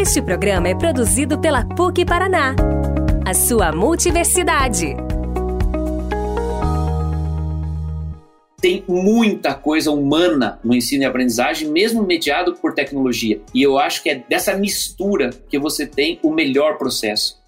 Este programa é produzido pela PUC Paraná, a sua multiversidade. Tem muita coisa humana no ensino e aprendizagem, mesmo mediado por tecnologia. E eu acho que é dessa mistura que você tem o melhor processo.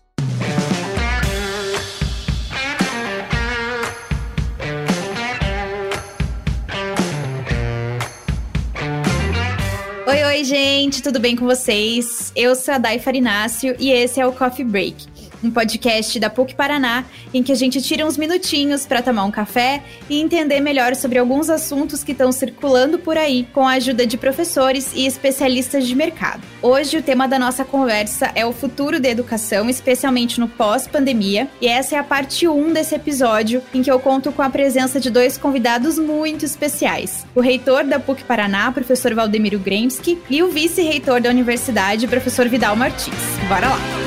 Oi, gente, tudo bem com vocês? Eu sou a Dai Farinácio e esse é o Coffee Break um podcast da PUC Paraná, em que a gente tira uns minutinhos para tomar um café e entender melhor sobre alguns assuntos que estão circulando por aí, com a ajuda de professores e especialistas de mercado. Hoje, o tema da nossa conversa é o futuro da educação, especialmente no pós-pandemia, e essa é a parte 1 desse episódio, em que eu conto com a presença de dois convidados muito especiais: o reitor da PUC Paraná, professor Valdemiro Gremski, e o vice-reitor da universidade, professor Vidal Martins. Bora lá!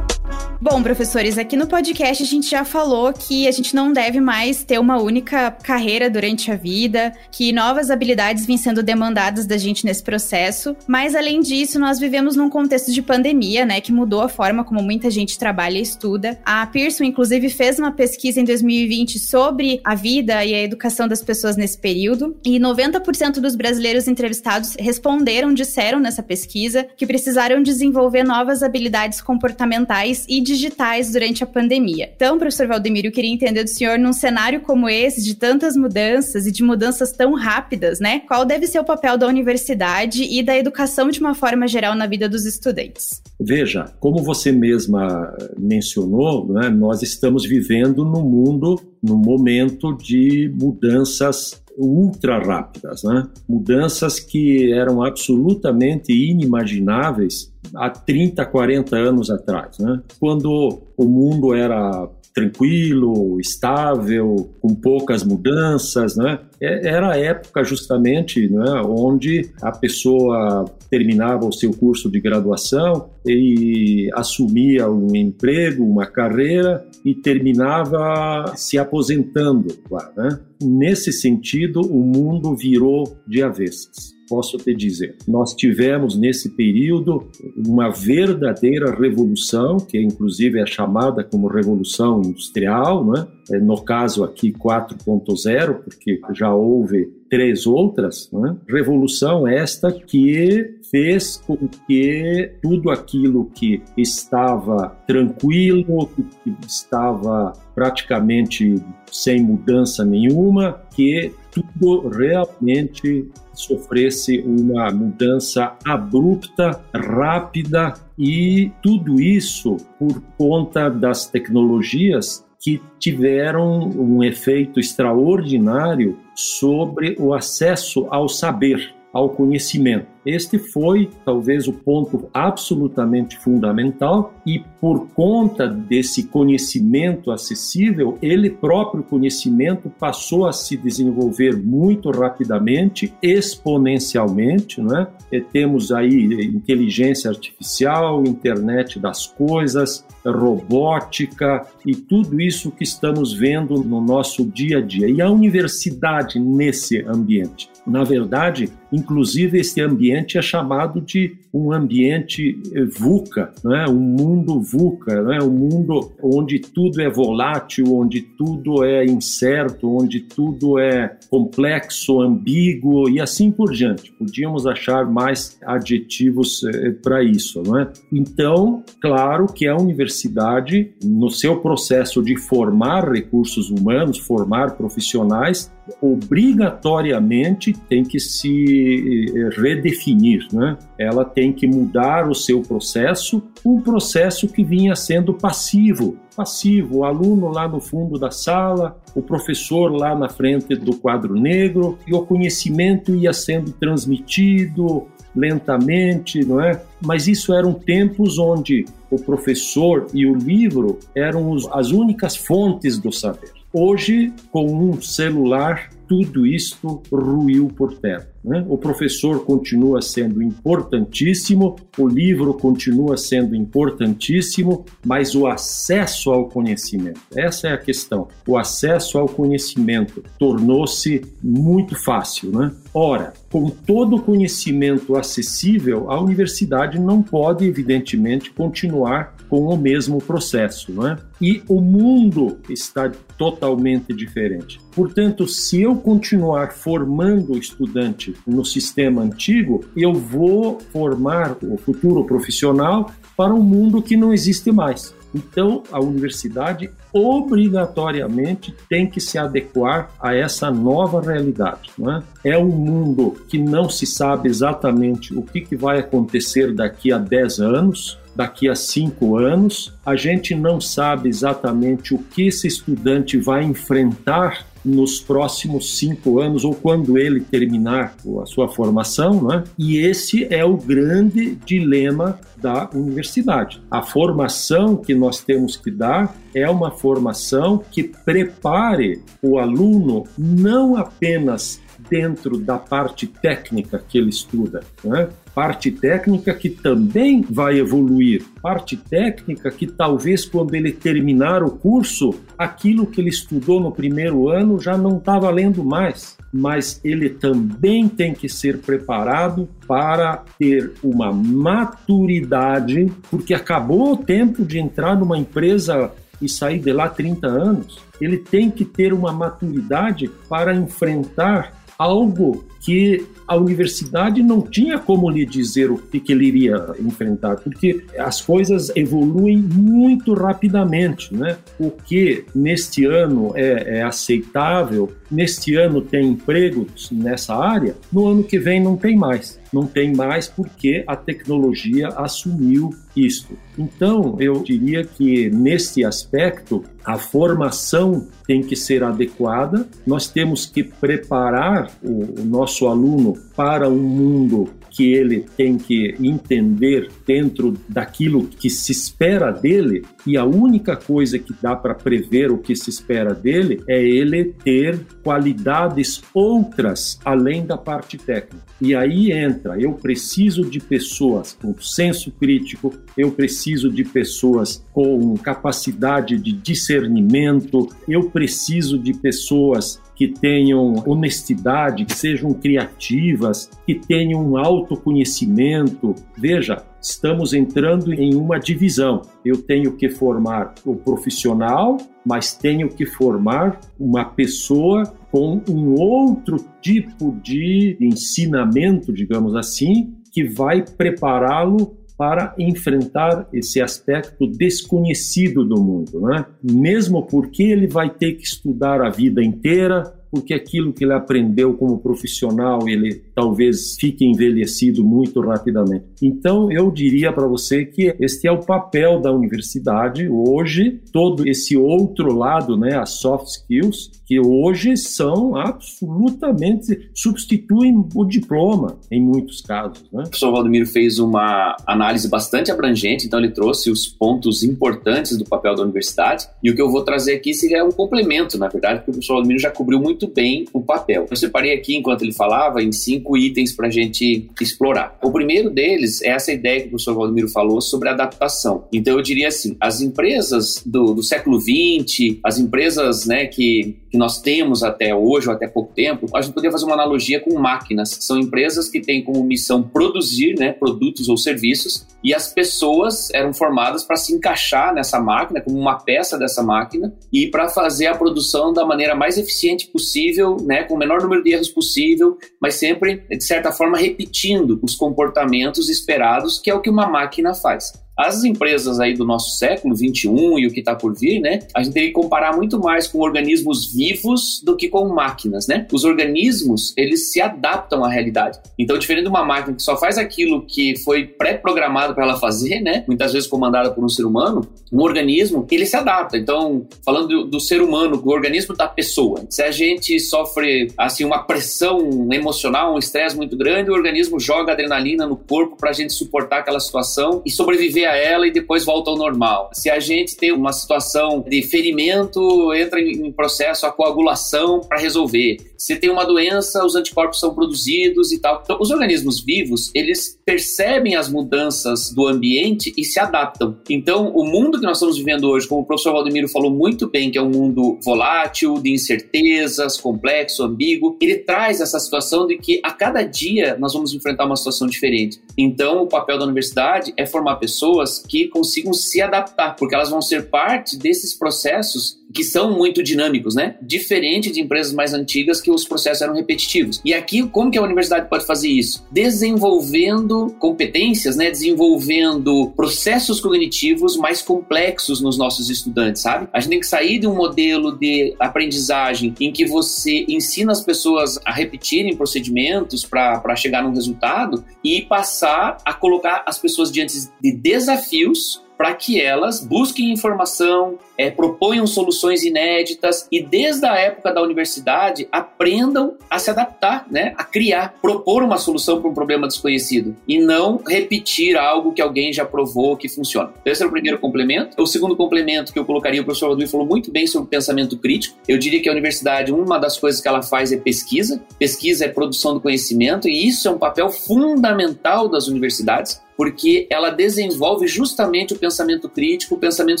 Bom, professores, aqui no podcast a gente já falou que a gente não deve mais ter uma única carreira durante a vida, que novas habilidades vêm sendo demandadas da gente nesse processo, mas além disso, nós vivemos num contexto de pandemia, né, que mudou a forma como muita gente trabalha e estuda. A Pearson, inclusive, fez uma pesquisa em 2020 sobre a vida e a educação das pessoas nesse período, e 90% dos brasileiros entrevistados responderam, disseram nessa pesquisa, que precisaram desenvolver novas habilidades comportamentais e de digitais durante a pandemia. Então, professor Valdemiro, eu queria entender do senhor, num cenário como esse, de tantas mudanças e de mudanças tão rápidas, né? Qual deve ser o papel da universidade e da educação de uma forma geral na vida dos estudantes? Veja, como você mesma mencionou, né, nós estamos vivendo num mundo, num momento de mudanças ultra rápidas, né? mudanças que eram absolutamente inimagináveis há 30, 40 anos atrás, né? quando o mundo era tranquilo, estável, com poucas mudanças, né? É, era a época justamente né, onde a pessoa terminava o seu curso de graduação e assumia um emprego, uma carreira e terminava se aposentando lá, né? Nesse sentido, o mundo virou de avessas posso te dizer. Nós tivemos nesse período uma verdadeira revolução, que inclusive é chamada como revolução industrial, né? No caso aqui 4.0, porque já houve três outras, né? revolução esta que fez com que tudo aquilo que estava tranquilo, que estava praticamente sem mudança nenhuma, que tudo realmente sofresse uma mudança abrupta, rápida e tudo isso por conta das tecnologias que tiveram um efeito extraordinário sobre o acesso ao saber, ao conhecimento. Este foi talvez o ponto absolutamente fundamental e por conta desse conhecimento acessível, ele próprio conhecimento passou a se desenvolver muito rapidamente, exponencialmente, né? E temos aí inteligência artificial, internet das coisas, robótica e tudo isso que estamos vendo no nosso dia a dia. E a universidade nesse ambiente, na verdade, inclusive esse ambiente é chamado de um ambiente VUCA, né? um mundo VUCA, né? um mundo onde tudo é volátil, onde tudo é incerto, onde tudo é complexo, ambíguo e assim por diante. Podíamos achar mais adjetivos eh, para isso. Não é? Então, claro que a universidade, no seu processo de formar recursos humanos, formar profissionais, obrigatoriamente tem que se eh, redefinir, né? Ela tem que mudar o seu processo, um processo que vinha sendo passivo, passivo, o aluno lá no fundo da sala, o professor lá na frente do quadro negro, e o conhecimento ia sendo transmitido lentamente, não é? Mas isso eram tempos onde o professor e o livro eram as únicas fontes do saber. Hoje, com um celular, tudo isto ruiu por terra. Né? O professor continua sendo importantíssimo, o livro continua sendo importantíssimo, mas o acesso ao conhecimento, essa é a questão. O acesso ao conhecimento tornou-se muito fácil. Né? Ora, com todo o conhecimento acessível, a universidade não pode, evidentemente, continuar com o mesmo processo. Né? E o mundo está totalmente diferente. Portanto, se eu continuar formando o estudante no sistema antigo, eu vou formar o futuro profissional para um mundo que não existe mais. Então, a universidade obrigatoriamente tem que se adequar a essa nova realidade. Não é? é um mundo que não se sabe exatamente o que, que vai acontecer daqui a 10 anos, daqui a cinco anos. A gente não sabe exatamente o que esse estudante vai enfrentar nos próximos cinco anos ou quando ele terminar a sua formação, né? E esse é o grande dilema da universidade. A formação que nós temos que dar é uma formação que prepare o aluno não apenas dentro da parte técnica que ele estuda, né? parte técnica que também vai evoluir, parte técnica que talvez quando ele terminar o curso, aquilo que ele estudou no primeiro ano já não está valendo mais, mas ele também tem que ser preparado para ter uma maturidade, porque acabou o tempo de entrar numa empresa e sair de lá 30 anos. Ele tem que ter uma maturidade para enfrentar algo que a universidade não tinha como lhe dizer o que, que ele iria enfrentar, porque as coisas evoluem muito rapidamente. Né? O que neste ano é, é aceitável, neste ano tem empregos nessa área, no ano que vem não tem mais. Não tem mais porque a tecnologia assumiu isto. Então, eu diria que nesse aspecto, a formação tem que ser adequada, nós temos que preparar o, o nosso aluno para um mundo que ele tem que entender dentro daquilo que se espera dele, e a única coisa que dá para prever o que se espera dele é ele ter qualidades outras além da parte técnica. E aí entra, eu preciso de pessoas com senso crítico, eu preciso de pessoas com capacidade de discernimento, eu preciso de pessoas que tenham honestidade, que sejam criativas, que tenham autoconhecimento. Veja, estamos entrando em uma divisão. Eu tenho que formar o profissional, mas tenho que formar uma pessoa com um outro tipo de ensinamento, digamos assim, que vai prepará-lo para enfrentar esse aspecto desconhecido do mundo, né? Mesmo porque ele vai ter que estudar a vida inteira, porque aquilo que ele aprendeu como profissional, ele talvez fique envelhecido muito rapidamente. Então, eu diria para você que este é o papel da universidade hoje, todo esse outro lado, né, as soft skills, que hoje são absolutamente substituem o diploma em muitos casos. Né? O professor Valdemiro fez uma análise bastante abrangente, então ele trouxe os pontos importantes do papel da universidade e o que eu vou trazer aqui seria um complemento, na verdade, porque o professor Valdemiro já cobriu muito bem o papel. Eu separei aqui, enquanto ele falava, em cinco itens para a gente explorar. O primeiro deles é essa ideia que o professor Valdemiro falou sobre adaptação. Então eu diria assim, as empresas do, do século XX, as empresas né, que que nós temos até hoje, ou até pouco tempo, a gente poderia fazer uma analogia com máquinas, são empresas que têm como missão produzir né, produtos ou serviços, e as pessoas eram formadas para se encaixar nessa máquina, como uma peça dessa máquina, e para fazer a produção da maneira mais eficiente possível, né, com o menor número de erros possível, mas sempre, de certa forma, repetindo os comportamentos esperados, que é o que uma máquina faz. As empresas aí do nosso século 21 e o que está por vir, né? A gente teria que comparar muito mais com organismos vivos do que com máquinas, né? Os organismos, eles se adaptam à realidade. Então, diferente de uma máquina que só faz aquilo que foi pré-programado para ela fazer, né? Muitas vezes comandada por um ser humano, um organismo, ele se adapta. Então, falando do, do ser humano, do organismo da pessoa, se a gente sofre, assim, uma pressão emocional, um estresse muito grande, o organismo joga adrenalina no corpo para a gente suportar aquela situação e sobreviver bloqueia ela e depois volta ao normal. Se a gente tem uma situação de ferimento, entra em processo a coagulação para resolver. Se tem uma doença, os anticorpos são produzidos e tal. Então, os organismos vivos, eles percebem as mudanças do ambiente e se adaptam. Então, o mundo que nós estamos vivendo hoje, como o professor Valdemiro falou muito bem, que é um mundo volátil, de incertezas, complexo, ambíguo, ele traz essa situação de que a cada dia nós vamos enfrentar uma situação diferente. Então, o papel da universidade é formar pessoas que consigam se adaptar, porque elas vão ser parte desses processos que são muito dinâmicos, né? Diferente de empresas mais antigas que os processos eram repetitivos. E aqui, como que a universidade pode fazer isso? Desenvolvendo competências, né? Desenvolvendo processos cognitivos mais complexos nos nossos estudantes, sabe? A gente tem que sair de um modelo de aprendizagem em que você ensina as pessoas a repetirem procedimentos para chegar num resultado e passar a colocar as pessoas diante de desafios para que elas busquem informação, é, proponham soluções inéditas e desde a época da universidade aprendam a se adaptar, né, a criar, propor uma solução para um problema desconhecido e não repetir algo que alguém já provou que funciona. Esse é o primeiro complemento. O segundo complemento que eu colocaria, o professor Rodrigo falou muito bem sobre pensamento crítico. Eu diria que a universidade, uma das coisas que ela faz é pesquisa. Pesquisa é produção do conhecimento e isso é um papel fundamental das universidades porque ela desenvolve justamente o pensamento crítico, o pensamento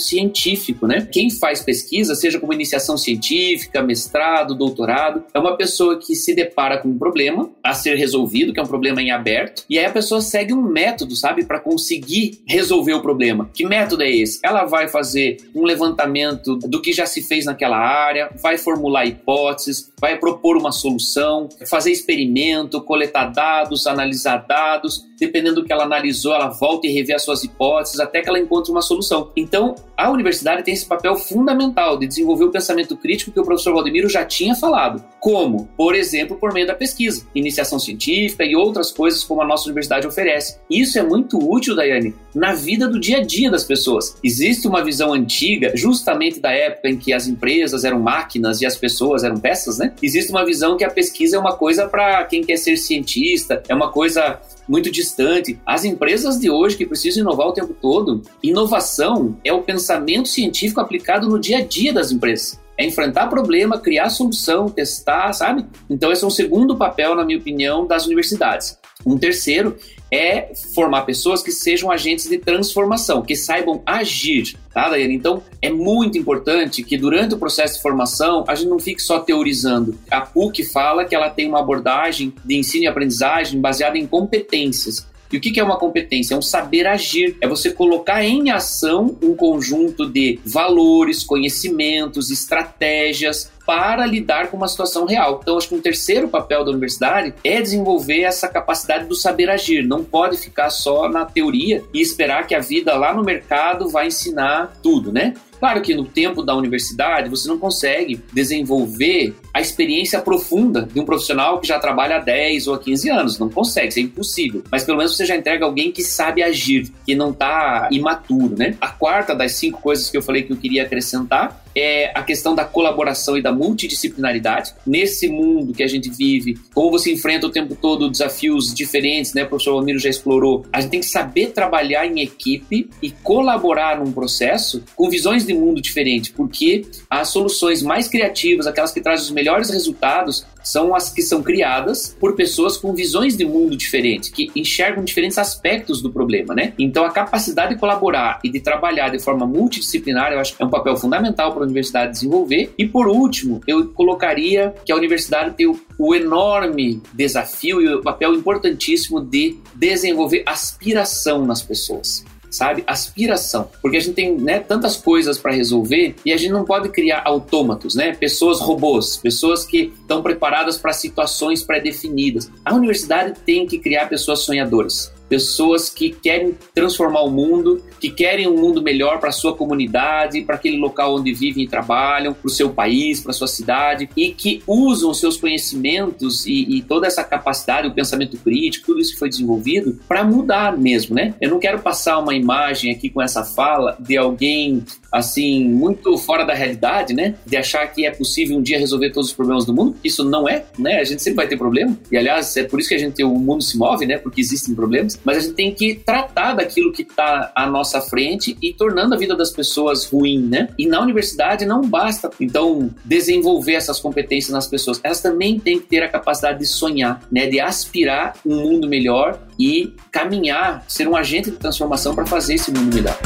científico, né? Quem faz pesquisa, seja como iniciação científica, mestrado, doutorado, é uma pessoa que se depara com um problema a ser resolvido, que é um problema em aberto, e aí a pessoa segue um método, sabe, para conseguir resolver o problema. Que método é esse? Ela vai fazer um levantamento do que já se fez naquela área, vai formular hipóteses, vai propor uma solução, fazer experimento, coletar dados, analisar dados, dependendo do que ela analisou, ela volta e revê as suas hipóteses até que ela encontre uma solução. Então, a universidade tem esse papel fundamental de desenvolver o pensamento crítico que o professor Valdemiro já tinha falado. Como? Por exemplo, por meio da pesquisa, iniciação científica e outras coisas como a nossa universidade oferece. Isso é muito útil, Daiane, na vida do dia a dia das pessoas. Existe uma visão antiga, justamente da época em que as empresas eram máquinas e as pessoas eram peças, né? Existe uma visão que a pesquisa é uma coisa para quem quer ser cientista, é uma coisa muito distante. As empresas de hoje que precisam inovar o tempo todo, inovação é o pensamento científico aplicado no dia a dia das empresas. É enfrentar problema, criar solução, testar, sabe? Então, esse é um segundo papel, na minha opinião, das universidades. Um terceiro é formar pessoas que sejam agentes de transformação, que saibam agir, tá, Daiane? Então, é muito importante que durante o processo de formação a gente não fique só teorizando. A PUC fala que ela tem uma abordagem de ensino e aprendizagem baseada em competências. E o que é uma competência? É um saber agir, é você colocar em ação um conjunto de valores, conhecimentos, estratégias para lidar com uma situação real. Então, acho que um terceiro papel da universidade é desenvolver essa capacidade do saber agir. Não pode ficar só na teoria e esperar que a vida lá no mercado vai ensinar tudo, né? Claro que no tempo da universidade você não consegue desenvolver a experiência profunda de um profissional que já trabalha há 10 ou há 15 anos. Não consegue, isso é impossível. Mas pelo menos você já entrega alguém que sabe agir, que não está imaturo, né? A quarta das cinco coisas que eu falei que eu queria acrescentar é a questão da colaboração e da multidisciplinaridade. Nesse mundo que a gente vive, como você enfrenta o tempo todo desafios diferentes, né? O professor Almiro já explorou. A gente tem que saber trabalhar em equipe e colaborar num processo com visões de mundo diferentes, porque as soluções mais criativas, aquelas que trazem os melhores resultados, são as que são criadas por pessoas com visões de mundo diferentes, que enxergam diferentes aspectos do problema, né? Então a capacidade de colaborar e de trabalhar de forma multidisciplinar, eu acho que é um papel fundamental para a universidade desenvolver. E por último, eu colocaria que a universidade tem o, o enorme desafio e o papel importantíssimo de desenvolver aspiração nas pessoas sabe? Aspiração. Porque a gente tem né, tantas coisas para resolver e a gente não pode criar autômatos, né? Pessoas robôs, pessoas que estão preparadas para situações pré-definidas. A universidade tem que criar pessoas sonhadoras pessoas que querem transformar o mundo, que querem um mundo melhor para sua comunidade, para aquele local onde vivem e trabalham, para o seu país, para sua cidade, e que usam seus conhecimentos e, e, toda essa capacidade, o pensamento crítico, tudo isso que foi desenvolvido para mudar mesmo, né? Eu não quero passar uma imagem aqui com essa fala de alguém assim, muito fora da realidade, né? De achar que é possível um dia resolver todos os problemas do mundo. Isso não é, né? A gente sempre vai ter problema. E aliás, é por isso que a gente o mundo se move, né? Porque existem problemas. Mas a gente tem que tratar daquilo que está à nossa frente e tornando a vida das pessoas ruim, né? E na universidade não basta, então, desenvolver essas competências nas pessoas. Elas também têm que ter a capacidade de sonhar, né? De aspirar um mundo melhor e caminhar, ser um agente de transformação para fazer esse mundo melhor.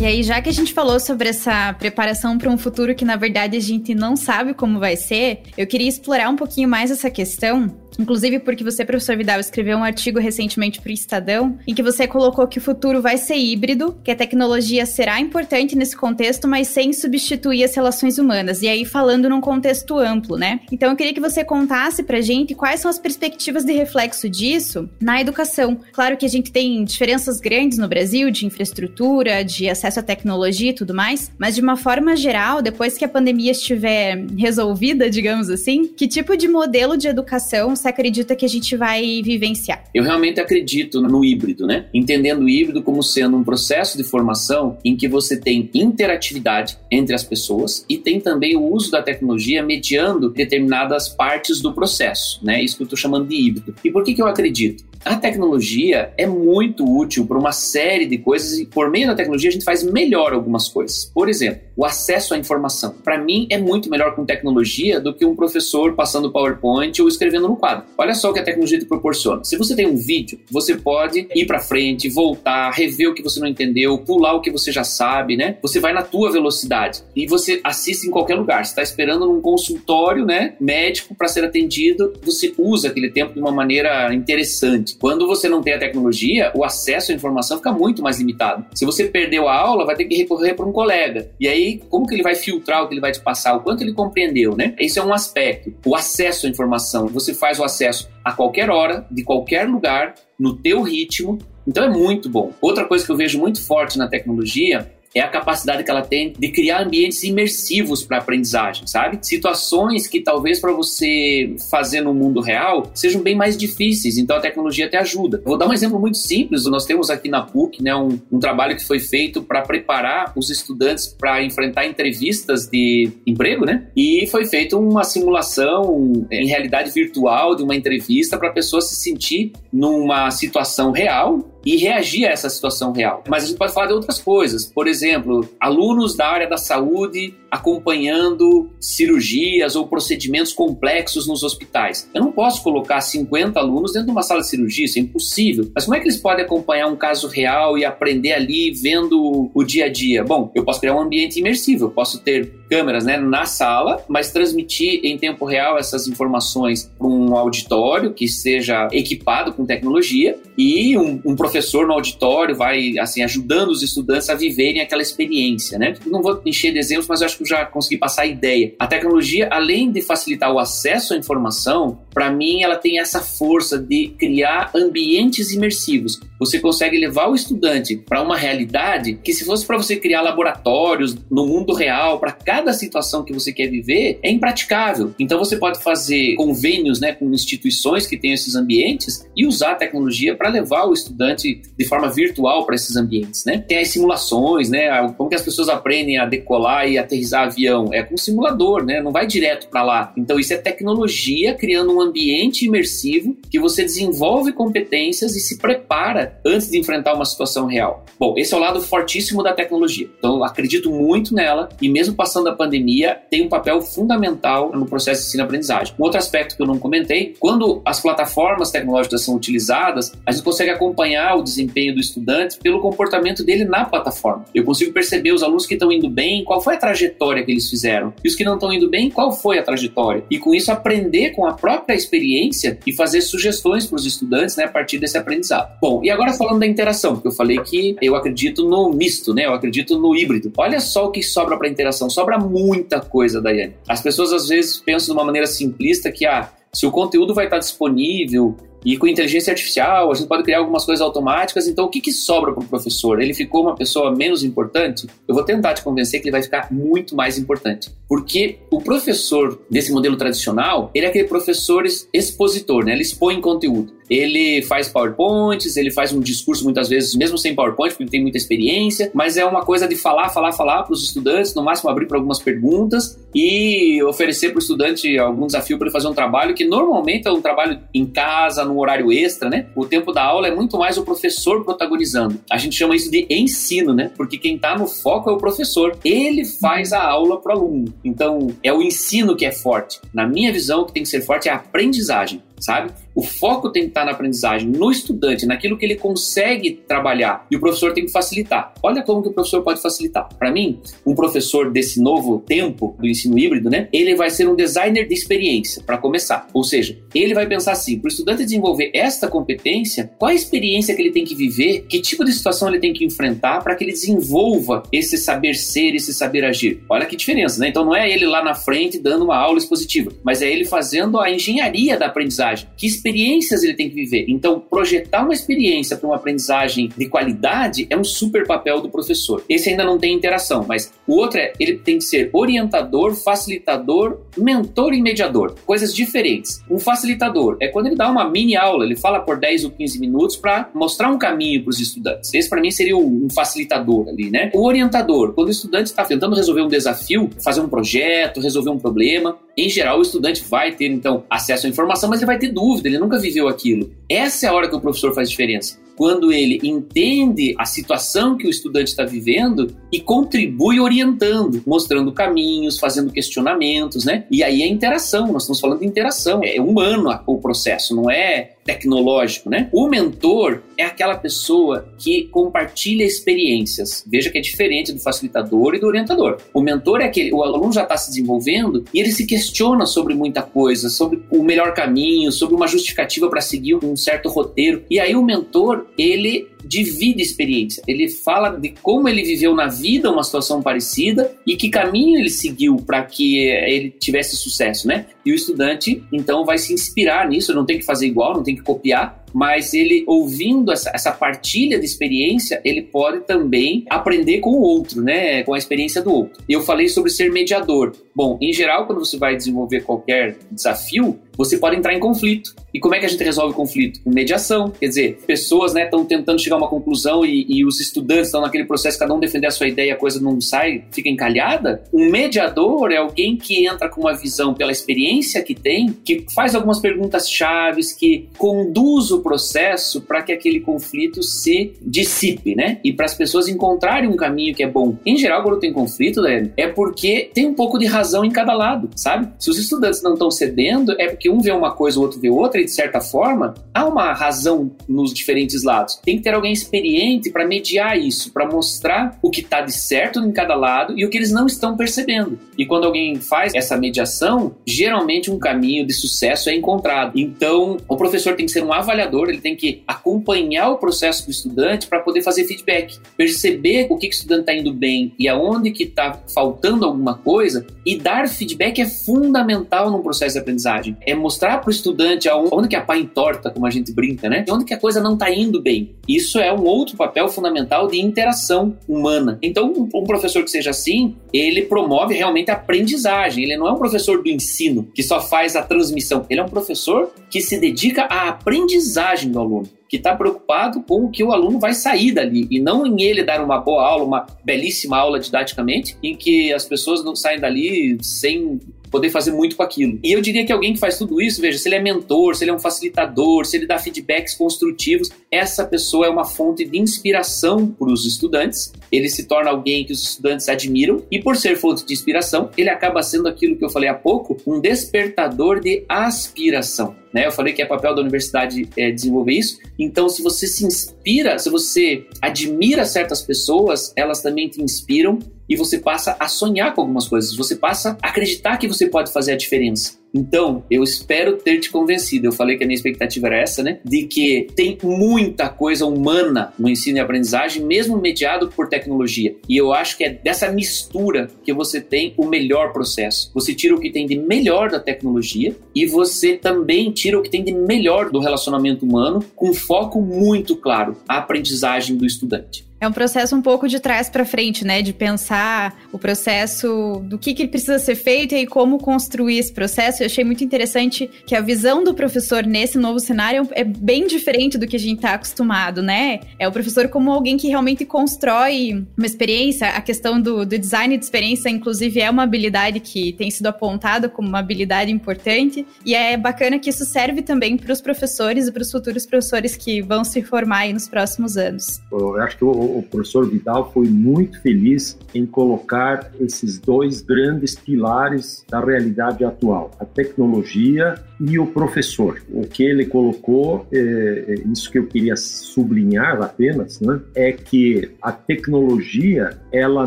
E aí, já que a gente falou sobre essa preparação para um futuro que na verdade a gente não sabe como vai ser, eu queria explorar um pouquinho mais essa questão Inclusive porque você, professor Vidal, escreveu um artigo recentemente para o Estadão em que você colocou que o futuro vai ser híbrido, que a tecnologia será importante nesse contexto, mas sem substituir as relações humanas. E aí falando num contexto amplo, né? Então eu queria que você contasse pra gente quais são as perspectivas de reflexo disso na educação. Claro que a gente tem diferenças grandes no Brasil de infraestrutura, de acesso à tecnologia e tudo mais, mas de uma forma geral, depois que a pandemia estiver resolvida, digamos assim, que tipo de modelo de educação você acredita que a gente vai vivenciar? Eu realmente acredito no híbrido, né? Entendendo o híbrido como sendo um processo de formação em que você tem interatividade entre as pessoas e tem também o uso da tecnologia mediando determinadas partes do processo, né? Isso que eu estou chamando de híbrido. E por que, que eu acredito? A tecnologia é muito útil para uma série de coisas e por meio da tecnologia a gente faz melhor algumas coisas. Por exemplo, o acesso à informação. Para mim é muito melhor com tecnologia do que um professor passando PowerPoint ou escrevendo no quadro. Olha só o que a tecnologia te proporciona. Se você tem um vídeo, você pode ir para frente, voltar, rever o que você não entendeu, pular o que você já sabe, né? Você vai na tua velocidade e você assiste em qualquer lugar. Você está esperando num consultório, né, médico para ser atendido, você usa aquele tempo de uma maneira interessante. Quando você não tem a tecnologia, o acesso à informação fica muito mais limitado. Se você perdeu a aula, vai ter que recorrer para um colega. E aí, como que ele vai filtrar o que ele vai te passar, o quanto ele compreendeu, né? Esse é um aspecto. O acesso à informação. Você faz o acesso a qualquer hora, de qualquer lugar, no teu ritmo. Então é muito bom. Outra coisa que eu vejo muito forte na tecnologia é a capacidade que ela tem de criar ambientes imersivos para aprendizagem, sabe? Situações que talvez para você fazer no mundo real sejam bem mais difíceis, então a tecnologia te ajuda. Vou dar um exemplo muito simples. Nós temos aqui na PUC né, um, um trabalho que foi feito para preparar os estudantes para enfrentar entrevistas de emprego, né? E foi feita uma simulação em realidade virtual de uma entrevista para a pessoa se sentir numa situação real e reagir a essa situação real. Mas a gente pode falar de outras coisas. Por exemplo, alunos da área da saúde acompanhando cirurgias ou procedimentos complexos nos hospitais. Eu não posso colocar 50 alunos dentro de uma sala de cirurgia, isso é impossível. Mas como é que eles podem acompanhar um caso real e aprender ali vendo o dia a dia? Bom, eu posso criar um ambiente imersivo, eu posso ter câmeras né, na sala, mas transmitir em tempo real essas informações para um auditório que seja equipado com tecnologia e um, um, professor no auditório vai assim ajudando os estudantes a viverem aquela experiência, né? Não vou encher de exemplos, mas acho que já consegui passar a ideia. A tecnologia, além de facilitar o acesso à informação, para mim ela tem essa força de criar ambientes imersivos. Você consegue levar o estudante para uma realidade que se fosse para você criar laboratórios no mundo real para cada situação que você quer viver, é impraticável. Então você pode fazer convênios, né, com instituições que têm esses ambientes e usar a tecnologia para levar o estudante de forma virtual para esses ambientes, né? Tem as simulações, né? Como que as pessoas aprendem a decolar e aterrissar avião? É com simulador, né? Não vai direto para lá. Então isso é tecnologia criando um ambiente imersivo que você desenvolve competências e se prepara antes de enfrentar uma situação real. Bom, esse é o lado fortíssimo da tecnologia. Então acredito muito nela e mesmo passando a pandemia tem um papel fundamental no processo de ensino-aprendizagem. Um outro aspecto que eu não comentei, quando as plataformas tecnológicas são utilizadas, a gente consegue acompanhar o desempenho do estudante pelo comportamento dele na plataforma. Eu consigo perceber os alunos que estão indo bem, qual foi a trajetória que eles fizeram, e os que não estão indo bem, qual foi a trajetória. E com isso aprender com a própria experiência e fazer sugestões para os estudantes né, a partir desse aprendizado. Bom, e agora falando da interação, porque eu falei que eu acredito no misto, né? Eu acredito no híbrido. Olha só o que sobra para interação. Sobra muita coisa, Daiane. As pessoas às vezes pensam de uma maneira simplista que ah, se o conteúdo vai estar disponível e com inteligência artificial, a gente pode criar algumas coisas automáticas. Então, o que, que sobra para o professor? Ele ficou uma pessoa menos importante? Eu vou tentar te convencer que ele vai ficar muito mais importante. Porque o professor desse modelo tradicional, ele é aquele professor expositor, né? Ele expõe conteúdo. Ele faz PowerPoints, ele faz um discurso muitas vezes, mesmo sem PowerPoint, porque ele tem muita experiência, mas é uma coisa de falar, falar, falar para os estudantes, no máximo abrir para algumas perguntas e oferecer para o estudante algum desafio para ele fazer um trabalho que normalmente é um trabalho em casa, num horário extra, né? O tempo da aula é muito mais o professor protagonizando. A gente chama isso de ensino, né? Porque quem está no foco é o professor. Ele faz a aula para o aluno. Então, é o ensino que é forte. Na minha visão, o que tem que ser forte é a aprendizagem sabe? O foco tem que estar na aprendizagem, no estudante, naquilo que ele consegue trabalhar. E o professor tem que facilitar. Olha como que o professor pode facilitar. Para mim, um professor desse novo tempo do ensino híbrido, né? Ele vai ser um designer de experiência, para começar. Ou seja, ele vai pensar assim: para o estudante desenvolver esta competência, qual a experiência que ele tem que viver, que tipo de situação ele tem que enfrentar para que ele desenvolva esse saber ser, esse saber agir. Olha que diferença, né? Então não é ele lá na frente dando uma aula expositiva, mas é ele fazendo a engenharia da aprendizagem que experiências ele tem que viver. Então, projetar uma experiência para uma aprendizagem de qualidade é um super papel do professor. Esse ainda não tem interação, mas o outro é ele tem que ser orientador, facilitador, mentor e mediador. Coisas diferentes. Um facilitador é quando ele dá uma mini aula, ele fala por 10 ou 15 minutos para mostrar um caminho para os estudantes. Esse para mim seria um facilitador ali, né? O orientador, quando o estudante está tentando resolver um desafio, fazer um projeto, resolver um problema, em geral o estudante vai ter então acesso à informação, mas ele vai ter dúvida, ele nunca viveu aquilo. Essa é a hora que o professor faz diferença. Quando ele entende a situação que o estudante está vivendo e contribui orientando, mostrando caminhos, fazendo questionamentos, né? E aí é interação, nós estamos falando de interação, é humano o processo, não é tecnológico, né? O mentor é aquela pessoa que compartilha experiências. Veja que é diferente do facilitador e do orientador. O mentor é aquele, o aluno já está se desenvolvendo e ele se questiona sobre muita coisa, sobre o melhor caminho, sobre uma justificativa para seguir um certo roteiro. E aí o mentor, ele divide experiência. Ele fala de como ele viveu na vida uma situação parecida e que caminho ele seguiu para que ele tivesse sucesso, né? E o estudante, então, vai se inspirar nisso, não tem que fazer igual, não tem que copiar, mas ele ouvindo essa, essa partilha de experiência, ele pode também aprender com o outro, né? Com a experiência do outro. Eu falei sobre ser mediador. Bom, em geral, quando você vai desenvolver qualquer desafio, você pode entrar em conflito. E como é que a gente resolve conflito? Com mediação. Quer dizer, pessoas estão né, tentando chegar a uma conclusão e, e os estudantes estão naquele processo, cada um defender a sua ideia, a coisa não sai, fica encalhada. Um mediador é alguém que entra com uma visão pela experiência que tem, que faz algumas perguntas chaves, que conduz o processo para que aquele conflito se dissipe, né? E para as pessoas encontrarem um caminho que é bom. Em geral, quando tem conflito, né, é porque tem um pouco de razão em cada lado, sabe? Se os estudantes não estão cedendo, é porque um vê uma coisa, o outro vê outra, e de certa forma, há uma razão nos diferentes lados. Tem que ter alguém experiente para mediar isso, para mostrar o que está de certo em cada lado e o que eles não estão percebendo. E quando alguém faz essa mediação, geralmente um caminho de sucesso é encontrado. Então, o professor tem que ser um avaliador, ele tem que acompanhar o processo do estudante para poder fazer feedback, perceber o que, que o estudante está indo bem e aonde que está faltando alguma coisa e dar feedback é fundamental no processo de aprendizagem. É mostrar para o estudante aonde que a pá entorta, como a gente brinca, né? Onde que a coisa não está indo bem. Isso é um outro papel fundamental de interação humana. Então, um professor que seja assim, ele promove realmente a aprendizagem. Ele não é um professor do ensino que só faz a transmissão. Ele é um professor que se dedica à aprendizagem do aluno que está preocupado com o que o aluno vai sair dali e não em ele dar uma boa aula, uma belíssima aula didaticamente, em que as pessoas não saem dali sem poder fazer muito com aquilo. E eu diria que alguém que faz tudo isso, veja, se ele é mentor, se ele é um facilitador, se ele dá feedbacks construtivos, essa pessoa é uma fonte de inspiração para os estudantes. Ele se torna alguém que os estudantes admiram e por ser fonte de inspiração, ele acaba sendo aquilo que eu falei há pouco, um despertador de aspiração. Né? Eu falei que é papel da universidade é, desenvolver isso. Então, se você se inspira, se você admira certas pessoas, elas também te inspiram e você passa a sonhar com algumas coisas, você passa a acreditar que você pode fazer a diferença. Então, eu espero ter te convencido. Eu falei que a minha expectativa era essa, né? De que tem muita coisa humana no ensino e aprendizagem, mesmo mediado por tecnologia. E eu acho que é dessa mistura que você tem o melhor processo. Você tira o que tem de melhor da tecnologia e você também tira o que tem de melhor do relacionamento humano, com foco muito claro: a aprendizagem do estudante. É um processo um pouco de trás para frente, né? De pensar o processo do que, que precisa ser feito e como construir esse processo. Eu achei muito interessante que a visão do professor nesse novo cenário é bem diferente do que a gente está acostumado, né? É o professor como alguém que realmente constrói uma experiência. A questão do, do design de experiência, inclusive, é uma habilidade que tem sido apontada como uma habilidade importante. E é bacana que isso serve também para os professores e para os futuros professores que vão se formar aí nos próximos anos. Eu acho que o, o professor Vidal foi muito feliz em colocar esses dois grandes pilares da realidade atual: a tecnologia e o professor. O que ele colocou, é, é, isso que eu queria sublinhar apenas, né, é que a tecnologia ela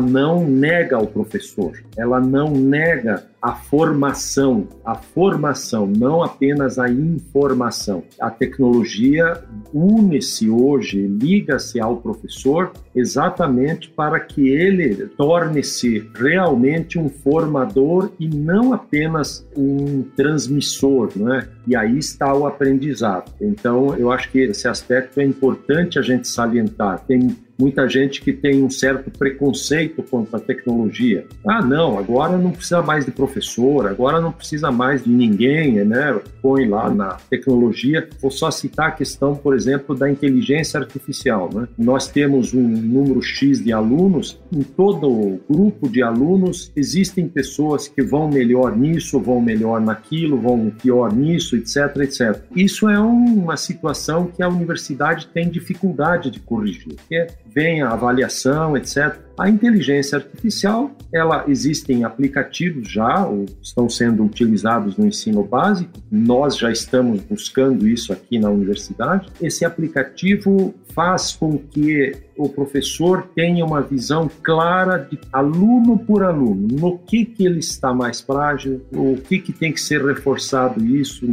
não nega o professor, ela não nega a formação, a formação, não apenas a informação. A tecnologia une-se hoje, liga-se ao professor exatamente para que ele torne-se realmente um formador e não apenas um transmissor, né? E aí está o aprendizado. Então, eu acho que esse aspecto é importante a gente salientar. Tem muita gente que tem um certo preconceito contra a tecnologia. Ah, não, agora não precisa mais de professor, agora não precisa mais de ninguém, né? Põe lá na tecnologia. Vou só citar a questão, por exemplo, da inteligência artificial. Né? Nós temos um número X de alunos, em todo o grupo de alunos existem pessoas que vão melhor nisso, vão melhor naquilo, vão pior nisso, etc, etc. Isso é uma situação que a universidade tem dificuldade de corrigir, que é vem a avaliação, etc. A inteligência artificial, ela existem aplicativos já, ou estão sendo utilizados no ensino básico. Nós já estamos buscando isso aqui na universidade. Esse aplicativo faz com que o professor tenha uma visão clara de aluno por aluno, no que que ele está mais frágil, o que que tem que ser reforçado isso,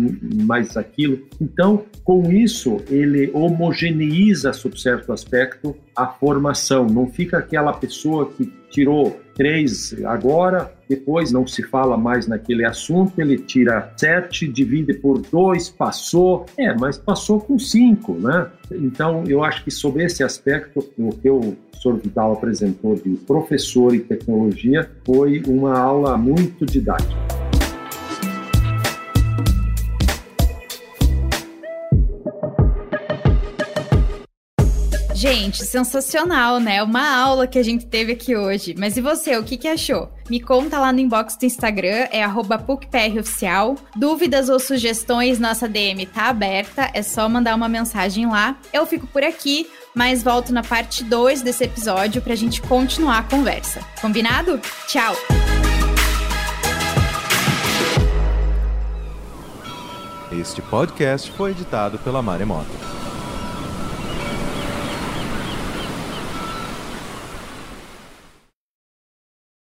mais aquilo. Então, com isso, ele homogeneiza, sob certo aspecto, a formação. Não fica aquela pessoa que tirou três agora, depois não se fala mais naquele assunto, ele tira sete, divide por dois, passou, é, mas passou com cinco, né? Então, eu acho que sobre esse aspecto, o que o professor Vidal apresentou de professor e tecnologia foi uma aula muito didática. Gente, sensacional, né? Uma aula que a gente teve aqui hoje. Mas e você, o que, que achou? Me conta lá no inbox do Instagram, é PUCPROficial. Dúvidas ou sugestões, nossa DM tá aberta, é só mandar uma mensagem lá. Eu fico por aqui, mas volto na parte 2 desse episódio pra gente continuar a conversa. Combinado? Tchau! Este podcast foi editado pela Maremoto.